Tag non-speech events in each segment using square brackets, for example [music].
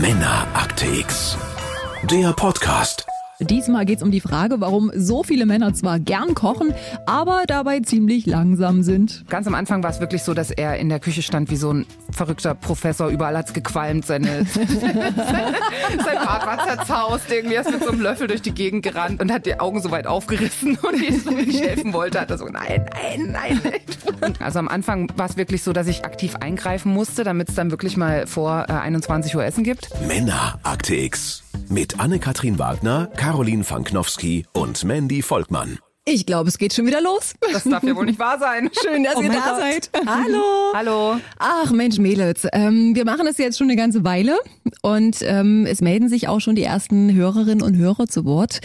Männerakte X. Der Podcast. Diesmal geht es um die Frage, warum so viele Männer zwar gern kochen, aber dabei ziemlich langsam sind. Ganz am Anfang war es wirklich so, dass er in der Küche stand wie so ein verrückter Professor. Überall hat's gequalmt. Seine, [laughs] sein Bart war zerzaust. Irgendwie er ist mit so einem Löffel durch die Gegend gerannt und hat die Augen so weit aufgerissen. Und jedes Mal, wenn ich helfen wollte, hat er so, nein, nein, nein. nein. Also am Anfang war es wirklich so, dass ich aktiv eingreifen musste, damit es dann wirklich mal vor äh, 21 Uhr Essen gibt. Männerakte X. Mit Anne-Kathrin Wagner, Caroline Fanknowski und Mandy Volkmann. Ich glaube, es geht schon wieder los. Das darf ja wohl nicht wahr sein. [laughs] Schön, dass Oh ihr da Gott. seid. Hallo. Hallo. Ach Mensch, Mädels, ähm, wir machen das jetzt schon eine ganze Weile und ähm, es melden sich auch schon die ersten Hörerinnen und Hörer zu Wort,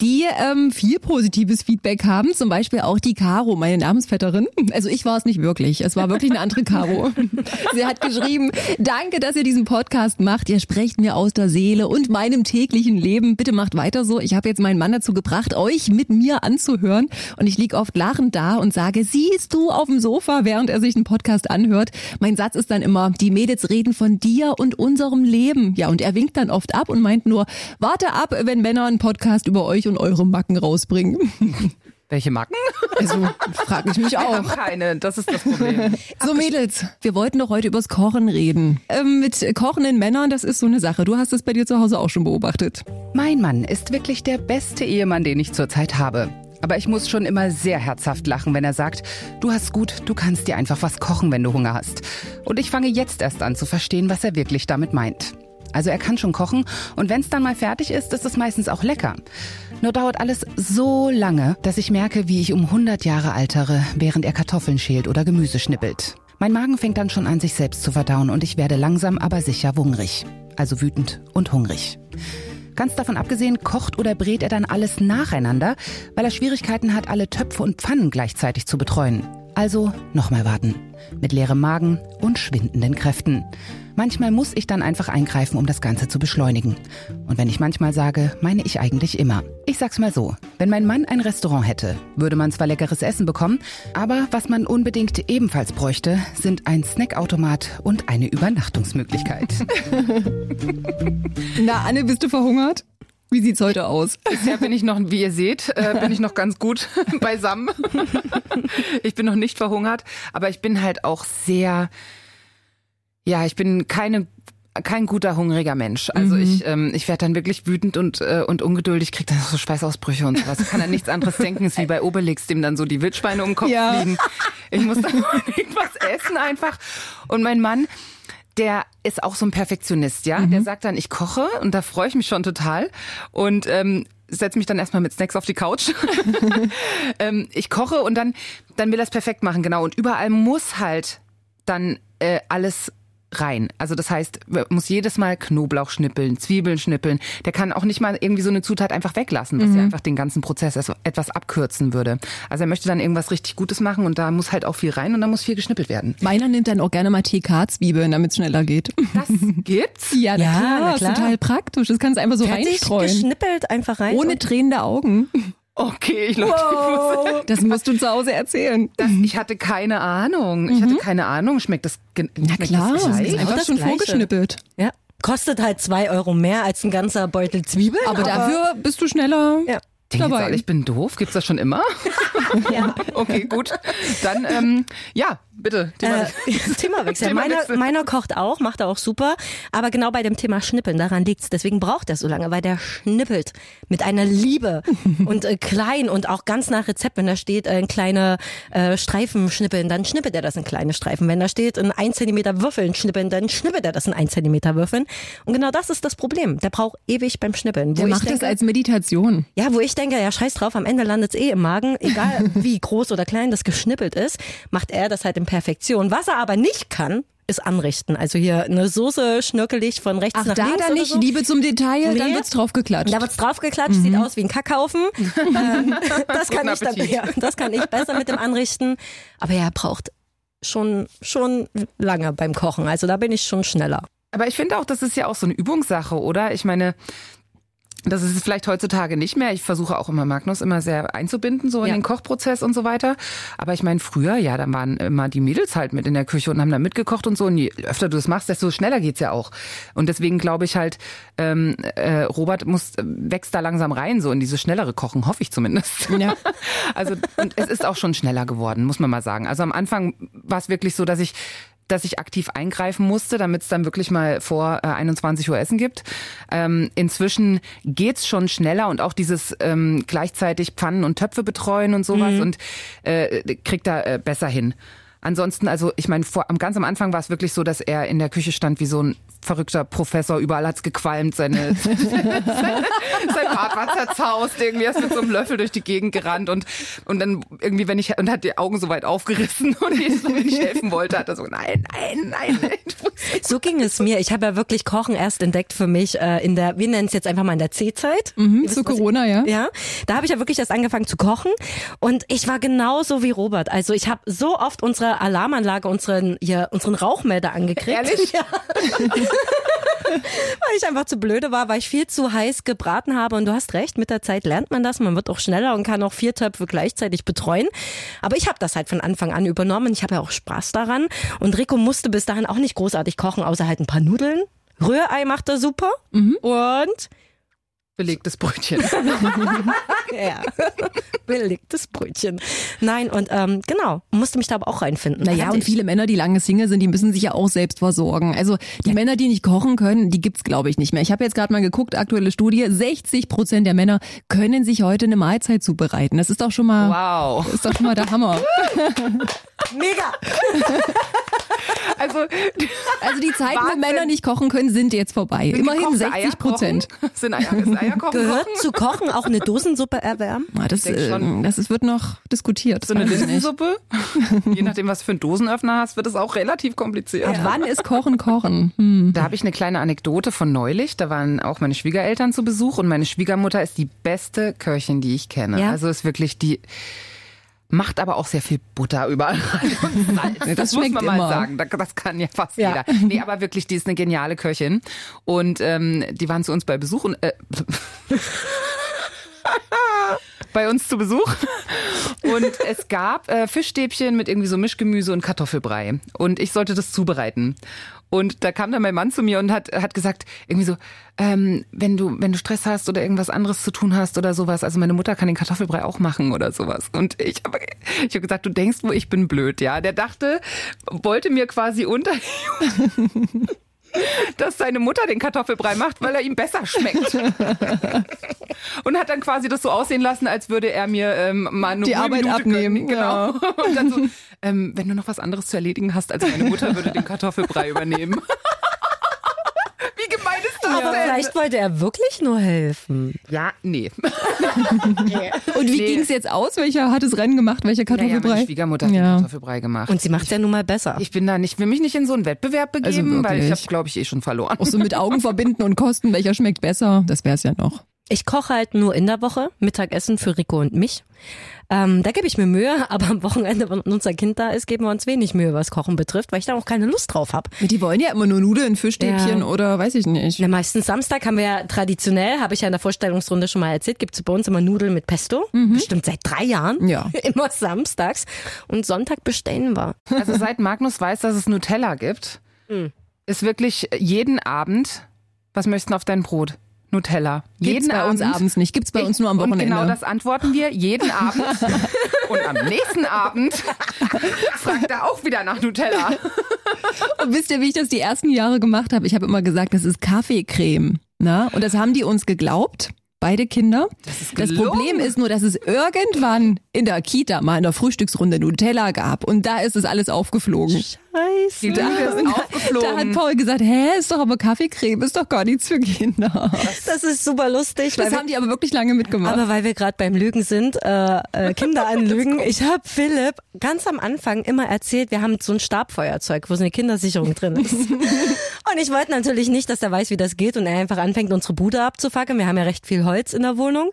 die ähm, viel positives Feedback haben, zum Beispiel auch die Caro, meine Namensvetterin. Also ich war es nicht wirklich, es war wirklich eine andere Caro. [laughs] Sie hat geschrieben, danke, dass ihr diesen Podcast macht, ihr sprecht mir aus der Seele und meinem täglichen Leben. Bitte macht weiter so. Ich habe jetzt meinen Mann dazu gebracht, euch mit mir anzuhören und ich lieg oft lachend da und sage, siehst du auf dem Sofa, während er sich einen Podcast anhört. Mein Satz ist dann immer, die Mädels reden von dir und unserem Leben. Ja, und er winkt dann oft ab und meint nur, warte ab, wenn Männer einen Podcast über euch und eure Macken rausbringen. [laughs] Welche Macken? Also frage ich mich Wir haben auch. keine. Das ist das Problem. [laughs] So Mädels, wir wollten doch heute übers Kochen reden. Ähm, mit kochenden Männern, das ist so eine Sache. Du hast es bei dir zu Hause auch schon beobachtet. Mein Mann ist wirklich der beste Ehemann, den ich zurzeit habe. Aber ich muss schon immer sehr herzhaft lachen, wenn er sagt, du hast gut, du kannst dir einfach was kochen, wenn du Hunger hast. Und ich fange jetzt erst an zu verstehen, was er wirklich damit meint. Also er kann schon kochen und wenn es dann mal fertig ist, ist es meistens auch lecker. Nur dauert alles so lange, dass ich merke, wie ich um 100 Jahre altere, während er Kartoffeln schält oder Gemüse schnippelt. Mein Magen fängt dann schon an, sich selbst zu verdauen und ich werde langsam aber sicher wungrig. Also wütend und hungrig. Ganz davon abgesehen, kocht oder brät er dann alles nacheinander, weil er Schwierigkeiten hat, alle Töpfe und Pfannen gleichzeitig zu betreuen. Also nochmal warten. Mit leerem Magen und schwindenden Kräften. Manchmal muss ich dann einfach eingreifen, um das Ganze zu beschleunigen. Und wenn ich manchmal sage, meine ich eigentlich immer. Ich sag's mal so, wenn mein Mann ein Restaurant hätte, würde man zwar leckeres Essen bekommen, aber was man unbedingt ebenfalls bräuchte, sind ein Snackautomat und eine Übernachtungsmöglichkeit. [laughs] [laughs] Na, Anne, bist du verhungert? Wie sieht's heute aus? Bisher bin ich noch, wie ihr seht, äh, bin ich noch ganz gut [laughs] beisammen. Ich bin noch nicht verhungert, aber ich bin halt auch sehr, ja, ich bin keine kein guter hungriger Mensch. Also ich ähm, ich werde dann wirklich wütend und äh, und ungeduldig, krieg dann so Schweißausbrüche und sowas. Kann an nichts anderes denken, ist wie bei Obelix, dem dann so die Wildschweine um den Kopf Ja. fliegen. Ich muss dann [laughs] irgendwas essen einfach. Und mein Mann, der ist auch so ein Perfektionist, ja. Der sagt dann, ich koche und da freue ich mich schon total. Und ähm, setze mich dann erstmal mit Snacks auf die Couch. [laughs] [laughs] ähm, ich koche und dann, dann will er es perfekt machen, genau. Und überall muss halt dann äh, alles rein. Also das heißt, man muss jedes Mal Knoblauch schnippeln, Zwiebeln schnippeln. Der kann auch nicht mal irgendwie so eine Zutat einfach weglassen, was ja einfach den ganzen Prozess etwas abkürzen würde. Also er möchte dann irgendwas richtig Gutes machen und da muss halt auch viel rein und da muss viel geschnippelt werden. Meiner nimmt dann auch gerne mal TK-Zwiebeln, damit es schneller geht. Das gibt's? [laughs] Ja, na Ja, klar, na ist klar. total praktisch. Das kannst du einfach so Fertig reinstreuen. geschnippelt einfach rein. Ohne tränende Augen. Okay, ich, ich, muss, Das musst du zu Hause erzählen. das, ich hatte keine Ahnung. Ich hatte keine Ahnung. Schmeckt das ge- Na schmeckt klar, das das ist einfach das schon Gleiche. vorgeschnippelt. ja. Kostet halt zwei Euro mehr als ein ganzer Beutel Zwiebeln. Aber dafür bist du schneller Ja. Alle, ich bin doof? Gibt's das schon immer? [laughs] Ja. Okay, gut. Dann, ähm, ja, bitte. Thema- Äh, [laughs] Themawechsel. Meiner, Themawechsel. meiner kocht auch, macht er auch super. Aber genau bei dem Thema Schnippeln, daran liegt's. Deswegen braucht er so lange, weil der schnippelt mit einer Liebe [laughs] und äh, klein und auch ganz nach Rezept. Wenn da steht, äh, kleine äh, Streifen schnippeln, dann schnippelt er das in kleine Streifen. Wenn da steht, in ein Zentimeter Würfeln schnippeln, dann schnippelt er das in ein Zentimeter Würfeln. Und genau das ist das Problem. Der braucht ewig beim Schnippeln. Der macht das denke- als Meditation. Ja, wo ich denke, ja, scheiß drauf, am Ende landet's eh im Magen, egal [laughs] wie groß oder klein das geschnippelt ist, macht er das halt Perfektion. Was er aber nicht kann, ist anrichten. Also hier eine Soße schnörkelig von rechts Ach, nach da links dann oder nicht so. Liebe zum Detail, dann Nee. wird's draufgeklatscht. Da wird's draufgeklatscht, sieht aus wie ein Kackhaufen. [laughs] ähm, das, kann ich dann, ja, das kann ich besser mit dem Anrichten. Aber er braucht schon, schon lange beim Kochen. Also da bin ich schon schneller. Aber ich finde auch, das ist ja auch so eine Übungssache, oder? Ich meine, Das ist es vielleicht heutzutage nicht mehr. Ich versuche auch immer Magnus immer sehr einzubinden, so in Ja. den Kochprozess und so weiter. Aber ich meine, früher, ja, dann waren immer die Mädels halt mit in der Küche und haben da mitgekocht und so. Und je öfter du es machst, desto schneller geht's ja auch. Und deswegen glaube ich halt, ähm, äh, Robert muss, wächst da langsam rein, so in dieses schnellere Kochen, hoffe ich zumindest. Ja. [laughs] Also, und es ist auch schon schneller geworden, muss man mal sagen. Also am Anfang war es wirklich so, dass ich dass ich aktiv eingreifen musste, damit es dann wirklich mal vor äh, 21 Uhr Essen gibt. Ähm, inzwischen geht's schon schneller und auch dieses ähm, gleichzeitig Pfannen und Töpfe betreuen und sowas und äh, kriegt da äh, besser hin. Ansonsten, also ich meine, vor, am ganz am Anfang war es wirklich so, dass er in der Küche stand wie so ein verrückter Professor, überall hat's gequalmt, seine, [laughs] sein Bart war zerzaust, irgendwie er ist mit so einem Löffel durch die Gegend gerannt und, und dann irgendwie, wenn ich, und hat die Augen so weit aufgerissen [laughs] und jedes Mal, wenn ich helfen wollte, hat er so, nein, nein, nein, nein. So ging es mir. Ich habe ja wirklich Kochen erst entdeckt für mich äh, in der, wir nennen es jetzt einfach mal in der C-Zeit. Mhm, zu was ich- Corona, ja. Ja, da habe ich ja wirklich erst angefangen zu kochen und ich war genauso wie Robert. Also ich habe so oft unsere Alarmanlage, unseren, hier, unseren Rauchmelder angekriegt. Ehrlich? [laughs] Ja. weil ich einfach zu blöde war, weil ich viel zu heiß gebraten habe. Und du hast recht, mit der Zeit lernt man das. Man wird auch schneller und kann auch vier Töpfe gleichzeitig betreuen. Aber ich habe das halt von Anfang an übernommen. Ich habe ja auch Spaß daran. Und Rico musste bis dahin auch nicht großartig kochen, außer halt ein paar Nudeln. Rührei macht er super. Und Belegtes Brötchen. [laughs] ja, belegtes Brötchen. Nein, und ähm, genau, musste mich da aber auch reinfinden. Naja, und ich. viele Männer, die lange Single sind, die müssen sich ja auch selbst versorgen. Also die Männer, die nicht kochen können, die gibt's glaube ich nicht mehr. Ich habe jetzt gerade mal geguckt, aktuelle Studie, 60 Prozent der Männer können sich heute eine Mahlzeit zubereiten. Das ist doch schon mal, Wow. ist doch schon mal der Hammer. [laughs] Mega! [laughs] [laughs] Also, Also die Zeiten, wo Wahnsinn. Männer nicht kochen können, sind jetzt vorbei. Immerhin gekochte Eier 60 Prozent. Sind Eier, ist Eierkochen Gehört kochen? zu Kochen auch eine Dosensuppe erwärmen? Ah, Das, äh, schon. das ist, wird noch diskutiert. So eine. Linsensuppe? Je nachdem, was für einen Dosenöffner hast, wird es auch relativ kompliziert. Ab wann ist Kochen Kochen? Hm. Da habe ich eine kleine Anekdote von neulich. Da waren auch meine Schwiegereltern zu Besuch und meine Schwiegermutter ist die beste Köchin, die ich kenne. Ja? Also ist wirklich die macht aber auch sehr viel Butter überall rein und [laughs] Salz. Das muss schmeckt man mal immer. sagen. Da- Das kann ja fast Ja. jeder. Nee, aber wirklich, die ist eine geniale Köchin. Und ähm, die waren zu uns bei Besuch und äh, [laughs] bei uns zu Besuch. Und es gab äh, Fischstäbchen mit irgendwie so Mischgemüse und Kartoffelbrei. Und ich sollte das zubereiten. Und da kam dann mein Mann zu mir und hat, hat gesagt, irgendwie so, ähm, wenn du, wenn du Stress hast oder irgendwas anderes zu tun hast oder sowas, also meine Mutter kann den Kartoffelbrei auch machen oder sowas. Und ich habe ich hab gesagt, du denkst wo ich bin blöd, ja. Der dachte, wollte mir quasi unter [laughs] dass seine Mutter den Kartoffelbrei macht, weil er ihm besser schmeckt. [laughs] Und hat dann quasi das so aussehen lassen, als würde er mir ähm, mal eine Die Arbeit Minute abnehmen, gönnen. Genau. Und dann so, ähm, wenn du noch was anderes zu erledigen hast, also meine Mutter würde den Kartoffelbrei übernehmen. [laughs] Wie gemein ist das Aber vielleicht wollte er wirklich nur helfen. Ja, [laughs] nee. Und wie Nee. ging's jetzt aus? Welcher hat das Rennen gemacht? Welcher Naja, Kartoffelbrei? meine Schwiegermutter hat Ja. den Kartoffelbrei gemacht. Und sie macht es ja nun mal besser. ich bin da nicht, will mich nicht in so einen Wettbewerb begeben, Also weil ich habe, glaube ich, eh schon verloren. Auch so mit Augen verbinden und kosten, welcher schmeckt besser. Das wär's ja noch. Ich koche halt nur in der Woche Mittagessen für Rico und mich. Ähm, da gebe ich mir Mühe, [laughs] aber am Wochenende, wenn unser Kind da ist, geben wir uns wenig Mühe, was Kochen betrifft, weil ich da auch keine Lust drauf habe. Die wollen ja immer nur Nudeln, Fischstäbchen Ja. oder weiß ich nicht. Na, meistens Samstag haben wir ja traditionell, habe ich ja in der Vorstellungsrunde schon mal erzählt, gibt es bei uns immer Nudeln mit Pesto. Bestimmt seit drei Jahren. Ja. [laughs] Immer samstags. Und Sonntag bestellen wir. Also seit Magnus weiß, dass es Nutella gibt, Hm. ist wirklich jeden Abend, was möchtest du auf dein Brot? Nutella. Gibt's jeden bei uns Abend. abends nicht. Gibt's bei uns nur am Und Wochenende. genau das antworten wir jeden Abend. [laughs] Und am nächsten Abend [laughs] fragt er auch wieder nach Nutella. Und wisst ihr, wie ich das die ersten Jahre gemacht habe? Ich habe immer gesagt, das ist Kaffeecreme. Na? Und das haben die uns geglaubt. Beide Kinder. Das, gelungen. Problem ist nur, dass es irgendwann in der Kita mal in der Frühstücksrunde Nutella gab. Und da ist es alles aufgeflogen. Die Lüge ist Da hat aufgeflogen. Paul gesagt, hä, ist doch aber Kaffeecreme, ist doch gar nichts für Kinder. Das ist super lustig. Das wir- haben die aber wirklich lange mitgemacht. Aber weil wir gerade beim Lügen sind, äh, äh, Kinder anlügen. [laughs] Ich habe Philipp ganz am Anfang immer erzählt, wir haben so ein Stabfeuerzeug, wo so eine Kindersicherung drin ist. [laughs] Und ich wollte natürlich nicht, dass er weiß, wie das geht und er einfach anfängt, unsere Bude abzufackeln. Wir haben ja recht viel Holz in der Wohnung.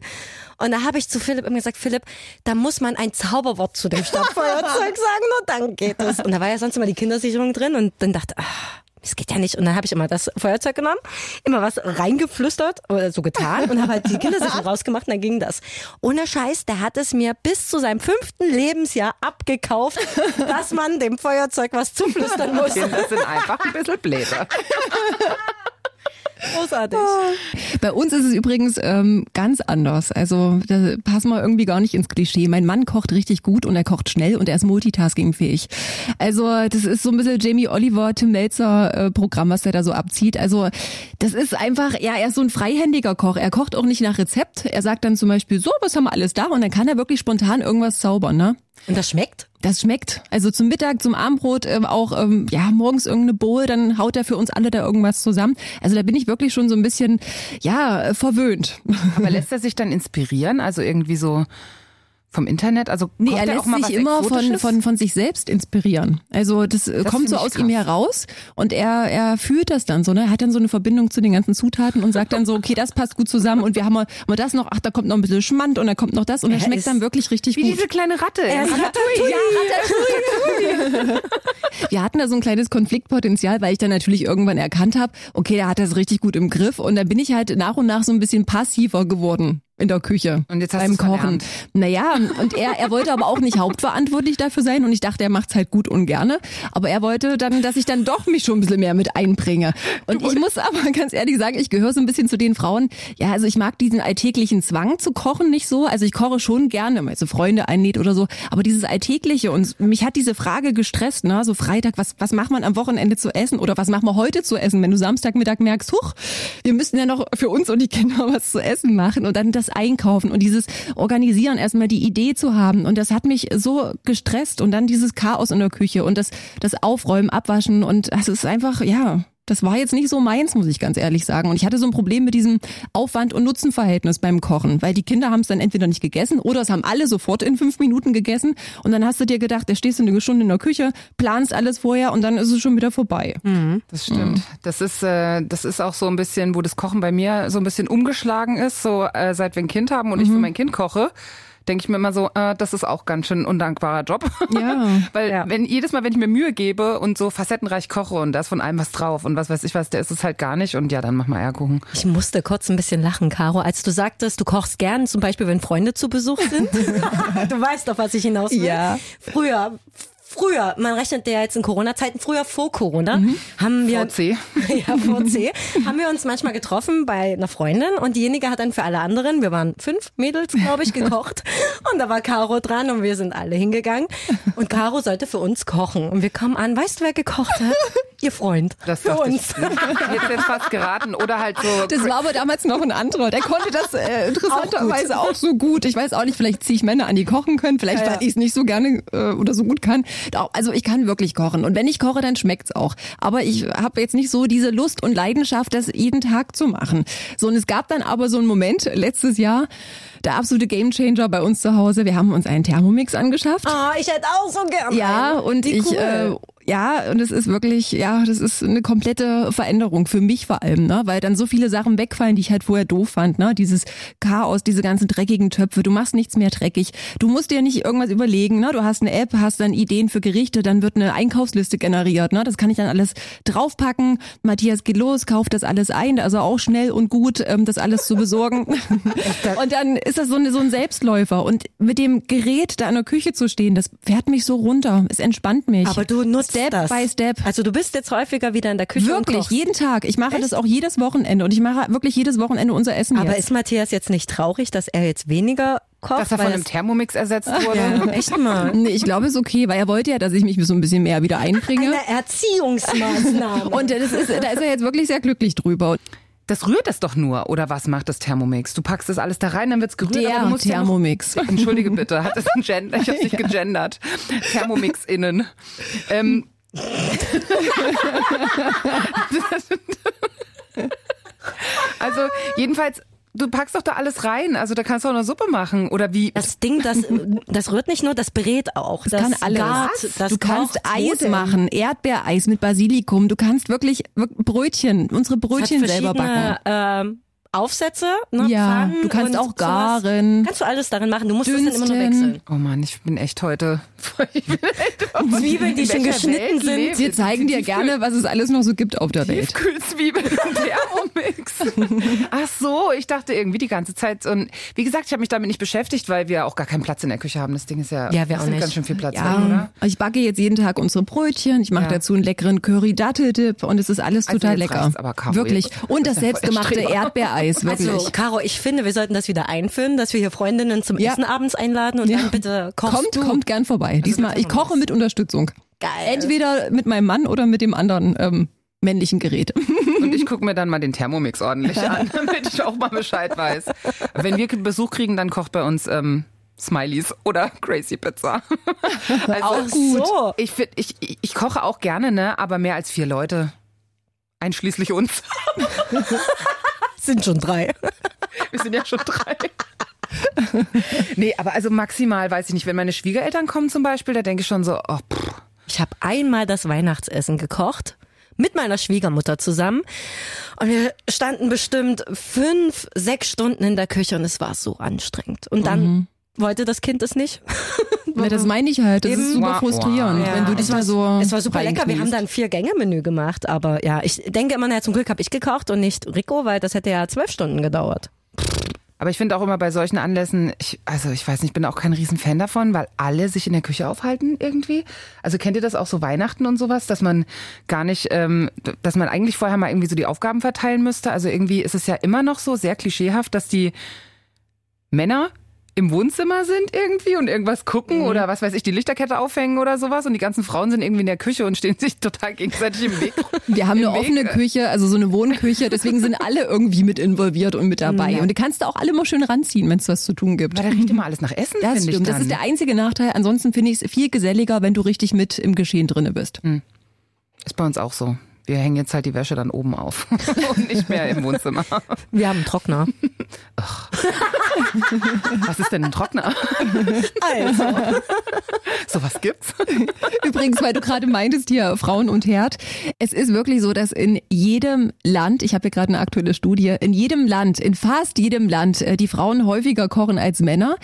Und da habe ich zu Philipp immer gesagt, Philipp, da muss man ein Zauberwort zu dem Stabfeuerzeug [laughs] sagen, nur dann geht es. Und da war ja sonst immer die Kindersicherung drin und dann dachte, ach, das geht ja nicht. Und dann habe ich immer das Feuerzeug genommen, immer was reingeflüstert oder so getan und habe halt die Kindersicherung [laughs] rausgemacht und dann ging das. Ohne Scheiß, der hat es mir bis zu seinem fünften Lebensjahr abgekauft, [laughs] dass man dem Feuerzeug was zuflüstern muss. Kinder sind einfach ein bisschen bläder. Großartig. Bei uns ist es übrigens ähm, ganz anders. Also da passen wir irgendwie gar nicht ins Klischee. Mein Mann kocht richtig gut und er kocht schnell und er ist multitaskingfähig. Also das ist so ein bisschen Jamie Oliver, Tim Melzer äh, Programm, was der da so abzieht. Also das ist einfach, ja, er ist so ein freihändiger Koch. Er kocht auch nicht nach Rezept. Er sagt dann zum Beispiel, so, was haben wir alles da? Und dann kann er wirklich spontan irgendwas zaubern, ne? Und das schmeckt? Das schmeckt. Also zum Mittag, zum Abendbrot, ähm, auch ähm, ja morgens irgendeine Bowl, dann haut er für uns alle da irgendwas zusammen. Also da bin ich wirklich schon so ein bisschen ja äh, verwöhnt. Aber [laughs] lässt er sich dann inspirieren? Also irgendwie so vom Internet? Also Nee, er lässt sich immer von, von, von sich selbst inspirieren. Also das, äh, Das kommt so aus ihm krass. heraus und er, er fühlt das dann so, ne? Er hat dann so eine Verbindung zu den ganzen Zutaten und sagt dann so, okay, das passt gut zusammen und wir haben mal, mal das noch, ach, da kommt noch ein bisschen Schmand und da kommt noch das und das Er schmeckt ist dann wirklich richtig Wie gut. diese kleine Ratte. Er ist Ratatouille. Wir hatten da so ein kleines Konfliktpotenzial, weil ich dann natürlich irgendwann erkannt habe, okay, der hat das richtig gut im Griff und dann bin ich halt nach und nach so ein bisschen passiver geworden in der Küche. Und jetzt hast beim Kochen. verlernt. Naja, und er, er wollte aber auch nicht hauptverantwortlich dafür sein und ich dachte, er macht's halt gut und gerne. Aber er wollte dann, dass ich dann doch mich schon ein bisschen mehr mit einbringe. Und ich muss aber [laughs] ganz ehrlich sagen, ich gehöre so ein bisschen zu den Frauen, ja, also ich mag diesen alltäglichen Zwang zu kochen nicht so. Also ich koche schon gerne, wenn man so Freunde einlädt oder so. Aber dieses Alltägliche und mich hat diese Frage gestresst, ne, so Freitag, was, was macht man am Wochenende zu essen oder was machen wir heute zu essen, wenn du Samstagmittag merkst, huch, wir müssen ja noch für uns und die Kinder was zu essen machen und dann das Einkaufen und dieses Organisieren, erstmal die Idee zu haben. Und das hat mich so gestresst und dann dieses Chaos in der Küche und das, das Aufräumen, Abwaschen und das ist einfach, ja, das war jetzt nicht so meins, muss ich ganz ehrlich sagen. Und ich hatte so ein Problem mit diesem Aufwand- und Nutzenverhältnis beim Kochen, weil die Kinder haben es dann entweder nicht gegessen oder es haben alle sofort in fünf Minuten gegessen. Und dann hast du dir gedacht, da stehst du eine Stunde in der Küche, planst alles vorher und dann ist es schon wieder vorbei. Das stimmt. Das ist, äh, das ist auch so ein bisschen, wo das Kochen bei mir so ein bisschen umgeschlagen ist. So äh, seit wir ein Kind haben und ich für mein Kind koche, denke ich mir immer so, äh, das ist auch ganz schön undankbarer Job. Ja. [laughs] Weil Ja. wenn jedes Mal, wenn ich mir Mühe gebe und so facettenreich koche und da ist von allem was drauf und was weiß ich was, der ist es halt gar nicht und ja, dann mach mal Eierkuchen. Ich musste kurz ein bisschen lachen, Caro, als du sagtest, du kochst gern, zum Beispiel, wenn Freunde zu Besuch sind. [laughs] du weißt doch, was ich hinaus will. Ja. Früher, früher, man rechnet ja jetzt in Corona-Zeiten, früher vor Corona, haben wir VC. [laughs] ja, vor C, haben wir uns manchmal getroffen bei einer Freundin und diejenige hat dann für alle anderen, wir waren fünf Mädels, glaube ich, gekocht [laughs] und da war Caro dran und wir sind alle hingegangen und Caro sollte für uns kochen und wir kommen an, weißt du, wer gekocht hat? Ihr Freund. Das für uns. hätte [laughs] jetzt fast geraten oder halt so. Das war aber damals noch ein anderer. Der konnte das äh, interessanterweise auch, so gut. Ich weiß auch nicht, vielleicht ziehe ich Männer an, die kochen können. Vielleicht, Ja, ja. weil ich es nicht so gerne äh, oder so gut kann. Also ich kann wirklich kochen. Und wenn ich koche, dann schmeckt's auch. Aber ich habe jetzt nicht so diese Lust und Leidenschaft, das jeden Tag zu machen. So, und es gab dann aber so einen Moment letztes Jahr, der absolute Gamechanger bei uns zu Hause. Wir haben uns einen Thermomix angeschafft. Ah, ich hätte auch so gerne. Ja, und Wie ich, cool. äh, ja, und es ist wirklich, ja, das ist eine komplette Veränderung für mich vor allem, ne? Weil dann so viele Sachen wegfallen, die ich halt vorher doof fand, ne? Dieses Chaos, diese ganzen dreckigen Töpfe, du machst nichts mehr dreckig. Du musst dir nicht irgendwas überlegen, ne? Du hast eine App, hast dann Ideen für Gerichte, dann wird eine Einkaufsliste generiert, ne? Das kann ich dann alles draufpacken. Matthias geht los, kauft das alles ein, also auch schnell und gut, ähm, das alles zu besorgen. [laughs] [laughs] und dann ist das so, eine, so ein Selbstläufer. Und mit dem Gerät da in der Küche zu stehen, das fährt mich so runter. Es entspannt mich. Aber du nutzt Step das. by Step. Also du bist jetzt häufiger wieder in der Küche Wirklich, jeden Tag. Ich mache das auch jedes Wochenende und ich mache wirklich jedes Wochenende unser Essen Aber jetzt. ist Matthias jetzt nicht traurig, dass er jetzt weniger kocht? dass er von einem Thermomix ersetzt [laughs] wurde. ja, echt mal. Nee, ich glaube, es ist okay, weil er wollte ja, dass ich mich so ein bisschen mehr wieder einbringe. Eine Erziehungsmaßnahme. [laughs] Und das ist, da ist er jetzt wirklich sehr glücklich drüber. Das rührt es doch nur, oder was macht das Thermomix? Du packst das alles da rein, dann wird's gerührt, aber du Der musst ja noch Thermomix. [laughs] Entschuldige bitte, hat das ein Gender? Ich hab's nicht [laughs] gegendert. Thermomix innen. Ähm, [laughs] also jedenfalls, du packst doch da alles rein. Also da kannst du auch eine Suppe machen oder wie? das Ding, das, [laughs] das rührt nicht nur, das brät auch. Das kann alles. gart, das du kannst Eis machen, Erdbeereis mit Basilikum. Du kannst wirklich, wirklich Brötchen, unsere Brötchen selber backen. Ähm, Aufsätze, ne, Ja, Pfannen du kannst und auch sowas. garen. Kannst du alles darin machen. Du musst es dann immer nur Dünsten. wechseln. Oh Mann, ich bin echt heute. Auf [laughs] Zwiebeln, die schon geschnitten Welt sind. lebe- Wir zeigen dir gerne, was es alles noch so gibt auf der Welt. Tiefkühlzwiebeln und [laughs] Thermomix. Ach so, ich dachte irgendwie die ganze Zeit. Und wie gesagt, ich habe mich damit nicht beschäftigt, weil wir auch gar keinen Platz in der Küche haben. Das Ding ist ja, Ja, wir das auch nicht. ganz schön viel Platz Ja, weg, oder? ich backe jetzt jeden Tag unsere Brötchen. Ich mache Ja. dazu einen leckeren Curry-Dattel-Dip und es ist alles Also total lecker. aber, wirklich. Und das das voll selbstgemachte Streber. Erdbeereis, wirklich. Also, Caro, ich finde, wir sollten das wieder einführen, dass wir hier Freundinnen zum Ja. Essen abends einladen und Ja. dann bitte kochst kommt, du. kommt gern vorbei. Diesmal, ich koche mit Unterstützung. Geil. Entweder mit meinem Mann oder mit dem anderen ähm, männlichen Gerät. [laughs] Und ich [laughs] gucke mir dann mal den Thermomix ordentlich an, damit ich auch mal Bescheid weiß. Wenn wir Besuch kriegen, dann kocht bei uns ähm, Smileys oder Crazy Pizza. [laughs] Also, Auch gut. So. Ich, find, ich, ich, ich koche auch gerne, ne? aber mehr als vier Leute. Einschließlich uns. Sind schon drei. Wir sind ja schon drei. nee, aber also maximal, weiß ich nicht, wenn meine Schwiegereltern kommen zum Beispiel, da denke ich schon so, oh, pff, Ich habe einmal das Weihnachtsessen gekocht mit meiner Schwiegermutter zusammen und wir standen bestimmt fünf, sechs Stunden in der Küche und es war so anstrengend. Und dann wollte das Kind es nicht. [laughs] Ja, das meine ich halt. Das Eben. ist super Wow. frustrierend, Ja. wenn du dich es war da so. Es war super lecker. Wir haben dann ein Vier-Gänge-Menü gemacht, aber ja, ich denke immer, naja, zum Glück habe ich gekocht und nicht Rico, weil das hätte ja zwölf Stunden gedauert. Aber ich finde auch immer bei solchen Anlässen, ich, also ich weiß nicht, ich bin auch kein Riesenfan davon, weil alle sich in der Küche aufhalten irgendwie. Also kennt ihr das auch so Weihnachten und sowas, dass man gar nicht, ähm, dass man eigentlich vorher mal irgendwie so die Aufgaben verteilen müsste. Also irgendwie ist es ja immer noch so sehr klischeehaft, dass die Männer im Wohnzimmer sind irgendwie und irgendwas gucken Mhm. oder was weiß ich, die Lichterkette aufhängen oder sowas und die ganzen Frauen sind irgendwie in der Küche und stehen [laughs] sich total gegenseitig im Weg. Wir haben im eine Weg. offene Küche, also so eine Wohnküche, deswegen sind alle irgendwie mit involviert und mit dabei. Und die kannst du auch alle mal schön ranziehen, wenn es was zu tun gibt. Aber da riecht immer alles nach Essen, Das stimmt. dann. Das ist der einzige Nachteil. Ansonsten finde ich es viel geselliger, wenn du richtig mit im Geschehen drinne bist. Ist bei uns auch so. Wir hängen jetzt halt die Wäsche dann oben auf [laughs] und nicht mehr im Wohnzimmer. Wir haben einen Trockner. [laughs] Was ist denn ein Trockner? Also. Sowas gibt's? Übrigens, weil du gerade meintest hier Frauen und Herd. Es ist wirklich so, dass in jedem Land, ich habe hier gerade eine aktuelle Studie, in jedem Land, in fast jedem Land, äh, die Frauen häufiger kochen als Männer.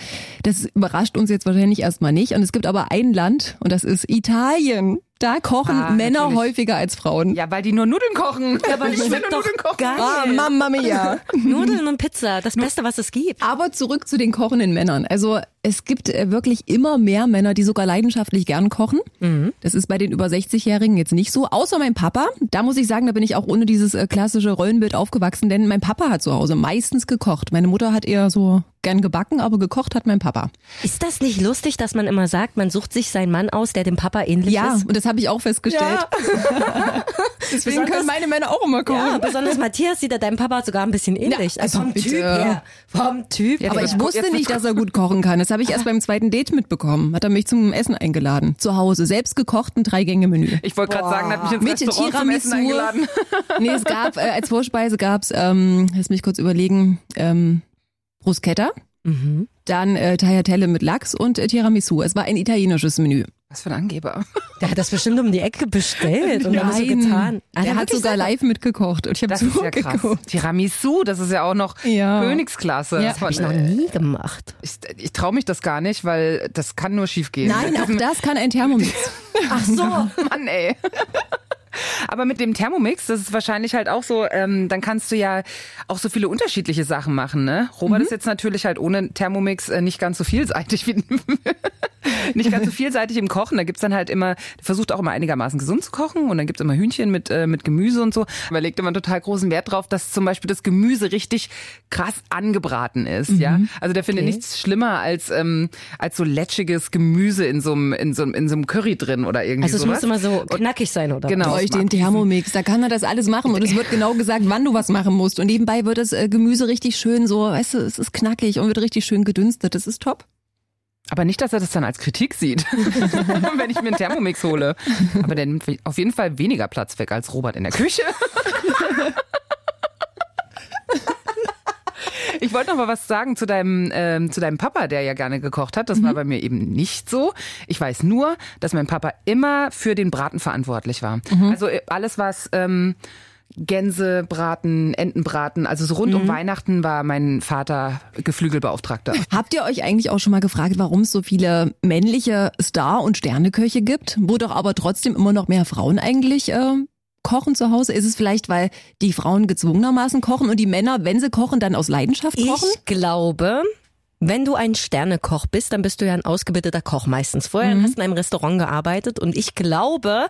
Das überrascht uns jetzt wahrscheinlich erstmal nicht. Und es gibt aber ein Land und das ist Italien. Da kochen Ah, Männer natürlich. häufiger als Frauen. Ja, weil die nur Nudeln kochen. Ja, aber [laughs] ich doch Nudeln kochen. geil. Ah, Mamma mia. [laughs] Nudeln und Pizza, das Beste, was es gibt. Aber zurück zu den kochenden Männern. Also es gibt äh, wirklich immer mehr Männer, die sogar leidenschaftlich gern kochen. Das ist bei den über 60-Jährigen jetzt nicht so. Außer mein Papa. Da muss ich sagen, da bin ich auch ohne dieses äh, klassische Rollenbild aufgewachsen, denn mein Papa hat zu Hause meistens gekocht. Meine Mutter hat eher so gern gebacken, aber gekocht hat mein Papa. Ist das nicht lustig, dass man immer sagt, man sucht sich seinen Mann aus, der dem Papa ähnlich Ja, ist? und das habe ich auch festgestellt. [laughs] Deswegen können meine Männer auch immer kochen. Ja, besonders Matthias sieht er deinem Papa sogar ein bisschen ähnlich. Ja, also vom bitte. Typ her. Vom Typ. Ja, Aber ich wusste nicht, dass er gut kochen kann. Das habe ich erst beim zweiten Date mitbekommen. Hat er mich zum Essen eingeladen. Zu Hause. Selbst gekochten Drei-Gänge-Menü. Ich wollte gerade sagen, hat mich ins Mit Restaurant zum Essen Tiramisu. eingeladen. [laughs] Nee, es gab, äh, als Vorspeise gab's, ähm, lass mich kurz überlegen, ähm, Bruschetta, Mhm. dann äh, Tagliatelle mit Lachs und äh, Tiramisu. Es war ein italienisches Menü. Was für ein Angeber. Der hat das bestimmt um die Ecke bestellt und dann so getan. der er hat sogar selber? live mitgekocht und ich habe Das ist ja krass. zugeguckt. Tiramisu, das ist ja auch noch Ja. Königsklasse. Ja. Von, Hab ich noch nie gemacht. ich ich traue mich das gar nicht, weil das kann nur schief gehen. Nein, auch das kann ein Thermomix. [laughs] Ach so. Mann, ey. Aber mit dem Thermomix, das ist wahrscheinlich halt auch so, ähm, dann kannst du ja auch so viele unterschiedliche Sachen machen, ne? Robert ist jetzt natürlich halt ohne Thermomix äh, nicht ganz so vielseitig wie [laughs] nicht ganz so vielseitig im Kochen. Da gibt's dann halt immer, versucht auch immer einigermaßen gesund zu kochen und dann gibt's immer Hühnchen mit, äh, mit Gemüse und so. Aber er legt immer total großen Wert drauf, dass zum Beispiel das Gemüse richtig krass angebraten ist, ja. Also der findet Okay. nichts schlimmer als, ähm, als so lätschiges Gemüse in so einem, in so einem, in so einem Curry drin oder irgendwie Also es sowas. muss immer so knackig sein, oder? Genau. Euch den Thermomix, da kann er das alles machen und es wird genau gesagt, wann du was machen musst. Und nebenbei wird das äh, Gemüse richtig schön so, weißt du, es ist knackig und wird richtig schön gedünstet. Das ist top. Aber nicht, dass er das dann als Kritik sieht, [laughs] wenn ich mir einen Thermomix hole. Aber der nimmt auf jeden Fall weniger Platz weg als Robert in der Küche. [laughs] Ich wollte noch mal was sagen zu deinem, ähm, zu deinem Papa, der ja gerne gekocht hat. Das war bei mir eben nicht so. Ich weiß nur, dass mein Papa immer für den Braten verantwortlich war. Also äh, alles, was ähm, Gänsebraten, Entenbraten. Also so rund um Weihnachten war mein Vater Geflügelbeauftragter. [laughs] Habt ihr euch eigentlich auch schon mal gefragt, warum es so viele männliche Star- und Sterneköche gibt, wo doch aber trotzdem immer noch mehr Frauen eigentlich äh, kochen zu Hause? Ist es vielleicht, weil die Frauen gezwungenermaßen kochen und die Männer, wenn sie kochen, dann aus Leidenschaft kochen? Ich glaube, wenn du ein Sternekoch bist, dann bist du ja ein ausgebildeter Koch meistens. Vorher hast du in einem Restaurant gearbeitet und ich glaube,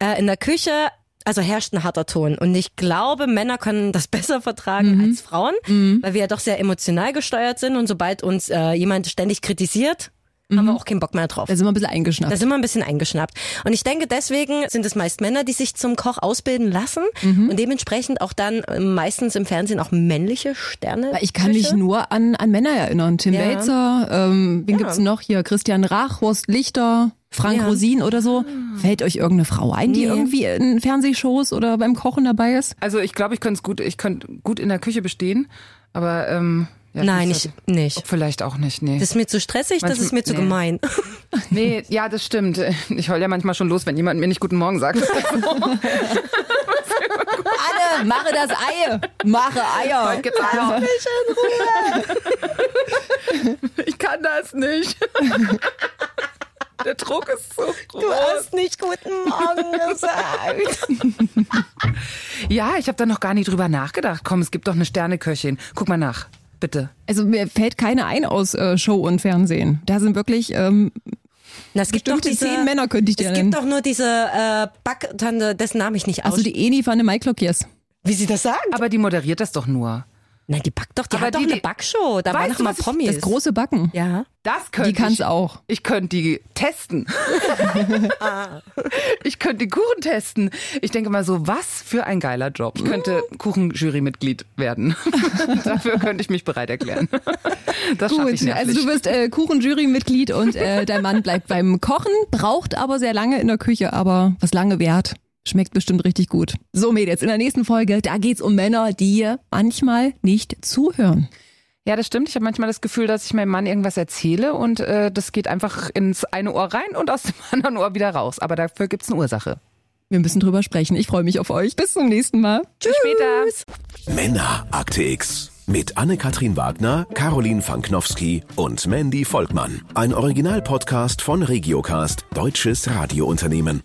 äh, in der Küche also herrscht ein harter Ton. Und ich glaube, Männer können das [laughs] besser vertragen als Frauen, weil wir ja doch sehr emotional gesteuert sind und sobald uns äh, jemand ständig kritisiert, haben wir auch keinen Bock mehr drauf. Da sind wir ein bisschen eingeschnappt. Da sind wir ein bisschen eingeschnappt. Und ich denke, deswegen sind es meist Männer, die sich zum Koch ausbilden lassen und dementsprechend auch dann äh, meistens im Fernsehen auch männliche Sterne. Weil Ich kann mich nur an, an Männer erinnern. Tim Ja. Baetzer, ähm, wen Ja. gibt's noch hier? Christian Rach, Horst Lichter, Frank Ja. Rosin oder so. Fällt euch irgendeine Frau ein, die Nee. irgendwie in Fernsehshows oder beim Kochen dabei ist? Also ich glaube, ich könnte es gut, ich könnte gut in der Küche bestehen, aber ähm, ja, Nein, wie nicht. Vielleicht auch nicht, nee. Das ist mir zu stressig, das Manchmal- ist mir zu nee. gemein. [laughs] Nee, ja, das stimmt. Ich heul ja manchmal schon los, wenn jemand mir nicht guten Morgen sagt. [laughs] Anne, mache das Ei. Mache Eier. Heute gibt's Eier. Ich kann das nicht. [laughs] Der Druck ist so groß. nicht guten Morgen gesagt. Ja, ich habe da noch gar nicht drüber nachgedacht. Komm, es gibt doch eine Sterneköchin. Guck mal nach, bitte. Also mir fällt keine ein aus äh, Show und Fernsehen. Da sind wirklich ähm, Na, es gibt doch diese, zehn Männer, könnte ich dir Es nennen. gibt doch nur diese äh, Backtante, dessen Namen ich nicht aus. Also die Eni van de Maiklokjes. Wie sie das sagen? Aber die moderiert das doch nur. Nein, die backt doch, die Aber hat doch die- eine die- Backshow. Da Weißt waren du, noch mal ich- Promis. Das große Backen. ja. Das könnte Die kann's ich. auch. Ich könnte die testen. [laughs] ich könnte die Kuchen testen. Ich denke mal so, was für ein geiler Job. Ich könnte Kuchenjurymitglied werden. [laughs] Dafür könnte ich mich bereit erklären. Das schaffe ich Gut, nervlich. also du wirst äh, Kuchenjury-Mitglied und äh, dein Mann bleibt beim Kochen, braucht aber sehr lange in der Küche, aber was lange währt, schmeckt bestimmt richtig gut. So Mädels, in der nächsten Folge, da geht's um Männer, die manchmal nicht zuhören. Ja, das stimmt. Ich habe manchmal das Gefühl, dass ich meinem Mann irgendwas erzähle und äh, das geht einfach ins eine Ohr rein und aus dem [laughs] anderen Ohr wieder raus. Aber dafür gibt's eine Ursache. Wir müssen drüber sprechen. Ich freue mich auf euch. Bis zum nächsten Mal. Bis später. Männer Akte X. Mit Anne-Katrin Wagner, Caroline Fanknowski und Mandy Volkmann. Ein Originalpodcast von Regiocast, deutsches Radiounternehmen.